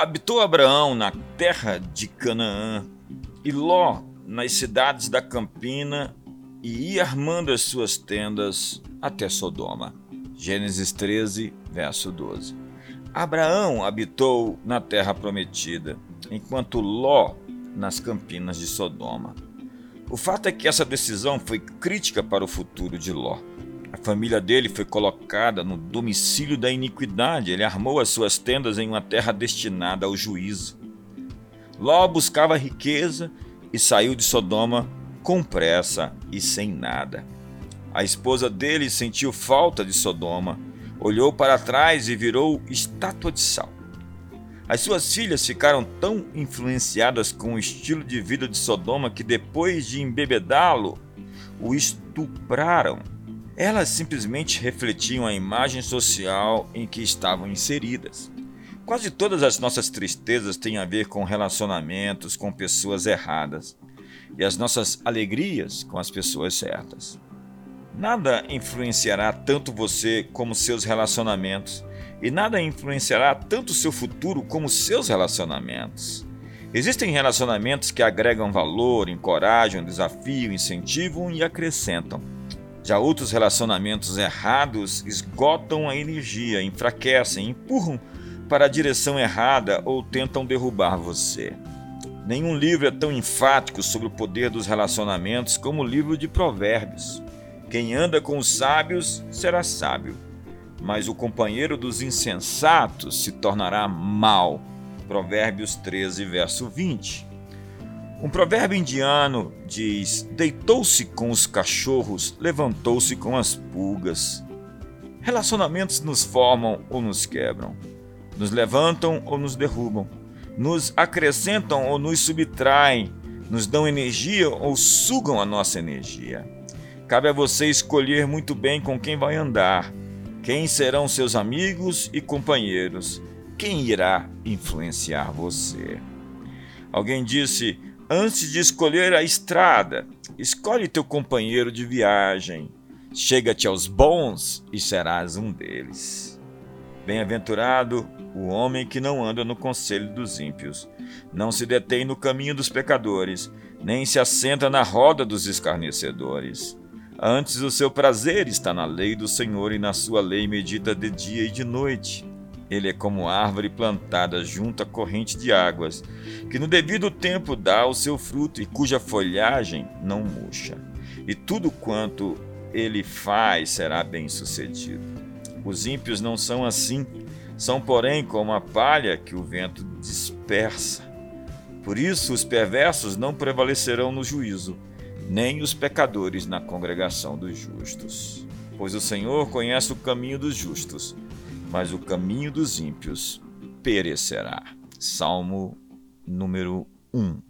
Habitou Abraão na terra de Canaã, e Ló nas cidades da Campina, e ia armando as suas tendas até Sodoma. Gênesis 13, verso 12. Abraão habitou na terra prometida, enquanto Ló nas campinas de Sodoma. O fato é que essa decisão foi crítica para o futuro de Ló. Família dele foi colocada no domicílio da iniquidade. Ele armou as suas tendas em uma terra destinada ao juízo. Ló buscava riqueza e saiu de Sodoma com pressa e sem nada. A esposa dele sentiu falta de Sodoma, olhou para trás e virou estátua de sal. As suas filhas ficaram tão influenciadas com o estilo de vida de Sodoma que, depois de embebedá-lo, o estupraram elas simplesmente refletiam a imagem social em que estavam inseridas. Quase todas as nossas tristezas têm a ver com relacionamentos com pessoas erradas e as nossas alegrias com as pessoas certas. Nada influenciará tanto você como seus relacionamentos, e nada influenciará tanto seu futuro como seus relacionamentos. Existem relacionamentos que agregam valor, encorajam, desafiam, incentivam e acrescentam. Já outros relacionamentos errados esgotam a energia, enfraquecem, empurram para a direção errada ou tentam derrubar você. Nenhum livro é tão enfático sobre o poder dos relacionamentos como o livro de Provérbios. Quem anda com os sábios será sábio, mas o companheiro dos insensatos se tornará mau. Provérbios 13, verso 20. Um provérbio indiano diz: Deitou-se com os cachorros, levantou-se com as pulgas. Relacionamentos nos formam ou nos quebram, nos levantam ou nos derrubam, nos acrescentam ou nos subtraem, nos dão energia ou sugam a nossa energia. Cabe a você escolher muito bem com quem vai andar, quem serão seus amigos e companheiros, quem irá influenciar você. Alguém disse: Antes de escolher a estrada, escolhe teu companheiro de viagem. Chega-te aos bons e serás um deles. Bem-aventurado o homem que não anda no conselho dos ímpios, não se detém no caminho dos pecadores, nem se assenta na roda dos escarnecedores. Antes o seu prazer está na lei do Senhor e na sua lei medita de dia e de noite. Ele é como árvore plantada junto à corrente de águas, que no devido tempo dá o seu fruto e cuja folhagem não murcha. E tudo quanto ele faz será bem-sucedido. Os ímpios não são assim, são, porém, como a palha que o vento dispersa. Por isso, os perversos não prevalecerão no juízo, nem os pecadores na congregação dos justos. Pois o Senhor conhece o caminho dos justos mas o caminho dos ímpios perecerá. Salmo número 1.